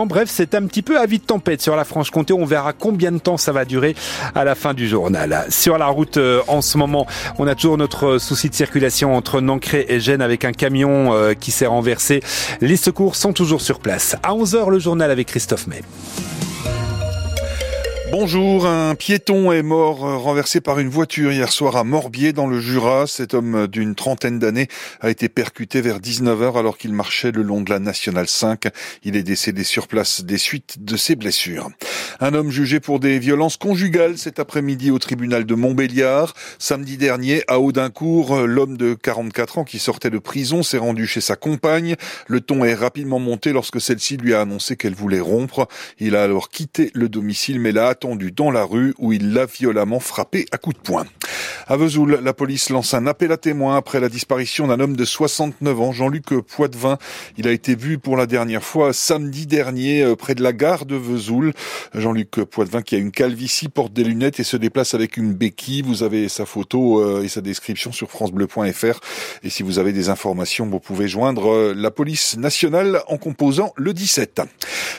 En bref, c'est un petit peu à de tempête sur la Franche-Comté. On verra combien de temps ça va durer à la fin du journal. Sur la route, euh, en ce moment, on a toujours notre souci de circulation entre Nancré et Gênes avec un camion euh, qui s'est renversé. Les secours sont toujours sur place. À 11h, le journal avec Christophe May. Bonjour, un piéton est mort euh, renversé par une voiture hier soir à Morbier dans le Jura. Cet homme d'une trentaine d'années a été percuté vers 19h alors qu'il marchait le long de la Nationale 5. Il est décédé sur place des suites de ses blessures. Un homme jugé pour des violences conjugales cet après-midi au tribunal de Montbéliard. Samedi dernier, à Audincourt, l'homme de 44 ans qui sortait de prison s'est rendu chez sa compagne. Le ton est rapidement monté lorsque celle-ci lui a annoncé qu'elle voulait rompre. Il a alors quitté le domicile mais là attendu dans la rue où il l'a violemment frappé à coups de poing. À Vesoul, la police lance un appel à témoins après la disparition d'un homme de 69 ans, Jean-Luc Poitvin. Il a été vu pour la dernière fois samedi dernier euh, près de la gare de Vesoul. Jean-Luc Poitvin qui a une calvitie, porte des lunettes et se déplace avec une béquille. Vous avez sa photo euh, et sa description sur francebleu.fr. Et si vous avez des informations, vous pouvez joindre euh, la police nationale en composant le 17.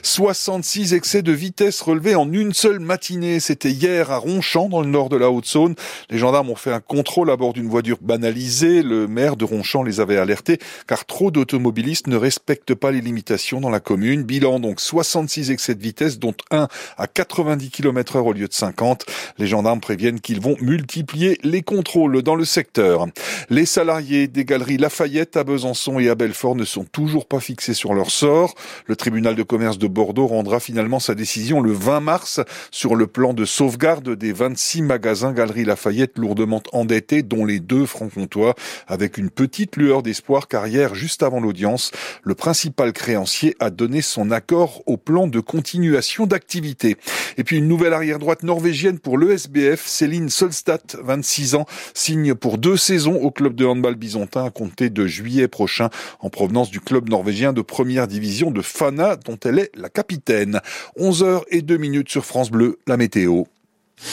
66 excès de vitesse relevés en une seule matinée. C'était hier à Ronchamp, dans le nord de la Haute-Saône. Les gendarmes ont fait un contrôle à bord d'une voiture banalisée. Le maire de Ronchamp les avait alertés car trop d'automobilistes ne respectent pas les limitations dans la commune. Bilan donc 66 excès de vitesse, dont un à 90 km heure au lieu de 50. Les gendarmes préviennent qu'ils vont multiplier les contrôles dans le secteur. Les salariés des galeries Lafayette à Besançon et à Belfort ne sont toujours pas fixés sur leur sort. Le tribunal de commerce de Bordeaux rendra finalement sa décision le 20 mars sur le plan de sauvegarde des 26 magasins Galeries Lafayette lourdement endettés, dont les deux francs-comtois, avec une petite lueur d'espoir car hier, juste avant l'audience, le principal créancier a donné son accord au plan de continuation d'activité. Et puis une nouvelle arrière-droite norvégienne pour l'ESBF, Céline Solstad, 26 ans, signe pour deux saisons au club de handball bisontin à compter de juillet prochain en provenance du club norvégien de première division de Fana dont elle est la capitaine. 11h et 2 minutes sur France Bleu, la météo.